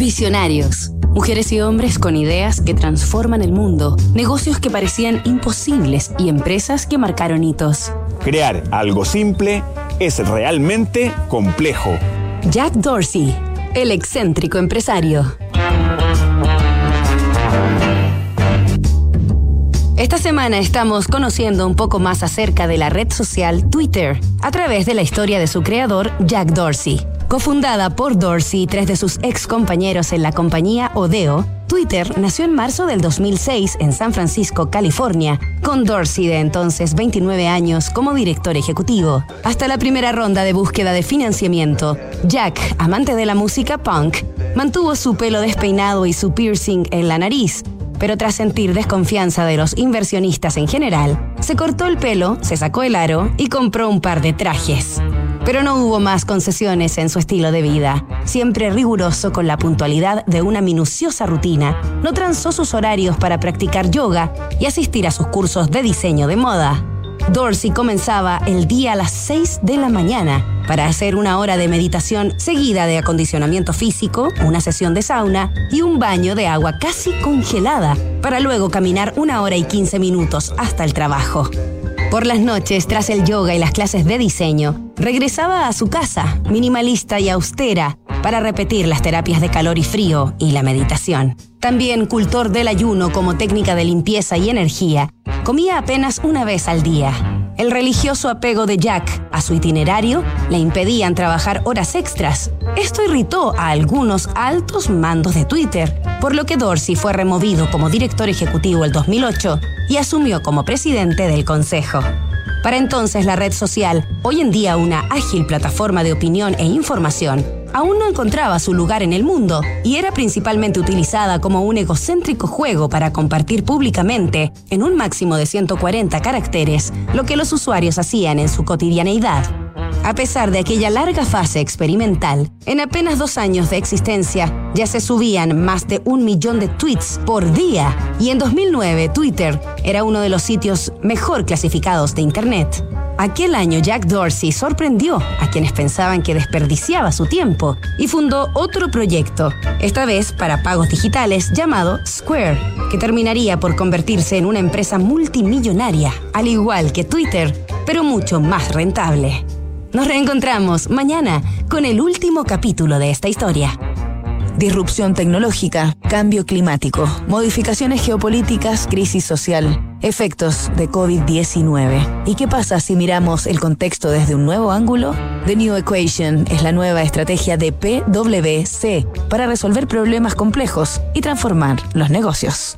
Visionarios. Mujeres y hombres con ideas que transforman el mundo, negocios que parecían imposibles y empresas que marcaron hitos. Crear algo simple es realmente complejo. Jack Dorsey, el excéntrico empresario. Esta semana estamos conociendo un poco más acerca de la red social Twitter a través de la historia de su creador, Jack Dorsey. Cofundada por Dorsey y tres de sus ex compañeros en la compañía Odeo, Twitter nació en marzo del 2006 en San Francisco, California, con Dorsey de entonces 29 años como director ejecutivo. Hasta la primera ronda de búsqueda de financiamiento, Jack, amante de la música punk, mantuvo su pelo despeinado y su piercing en la nariz, pero tras sentir desconfianza de los inversionistas en general, se cortó el pelo, se sacó el aro y compró un par de trajes. Pero no hubo más concesiones en su estilo de vida. Siempre riguroso con la puntualidad de una minuciosa rutina, no transó sus horarios para practicar yoga y asistir a sus cursos de diseño de moda. Dorsey comenzaba el día a las 6 de la mañana para hacer una hora de meditación seguida de acondicionamiento físico, una sesión de sauna y un baño de agua casi congelada, para luego caminar una hora y 15 minutos hasta el trabajo. Por las noches, tras el yoga y las clases de diseño, regresaba a su casa, minimalista y austera, para repetir las terapias de calor y frío y la meditación. También cultor del ayuno como técnica de limpieza y energía, comía apenas una vez al día. El religioso apego de Jack a su itinerario le impedían trabajar horas extras. Esto irritó a algunos altos mandos de Twitter, por lo que Dorsey fue removido como director ejecutivo el 2008 y asumió como presidente del consejo. Para entonces la red social, hoy en día una ágil plataforma de opinión e información, aún no encontraba su lugar en el mundo y era principalmente utilizada como un egocéntrico juego para compartir públicamente, en un máximo de 140 caracteres, lo que los usuarios hacían en su cotidianeidad. A pesar de aquella larga fase experimental, en apenas dos años de existencia ya se subían más de un millón de tweets por día y en 2009 Twitter era uno de los sitios mejor clasificados de Internet. Aquel año Jack Dorsey sorprendió a quienes pensaban que desperdiciaba su tiempo y fundó otro proyecto, esta vez para pagos digitales llamado Square, que terminaría por convertirse en una empresa multimillonaria, al igual que Twitter, pero mucho más rentable. Nos reencontramos mañana con el último capítulo de esta historia. Disrupción tecnológica, cambio climático, modificaciones geopolíticas, crisis social, efectos de COVID-19. ¿Y qué pasa si miramos el contexto desde un nuevo ángulo? The New Equation es la nueva estrategia de PwC para resolver problemas complejos y transformar los negocios.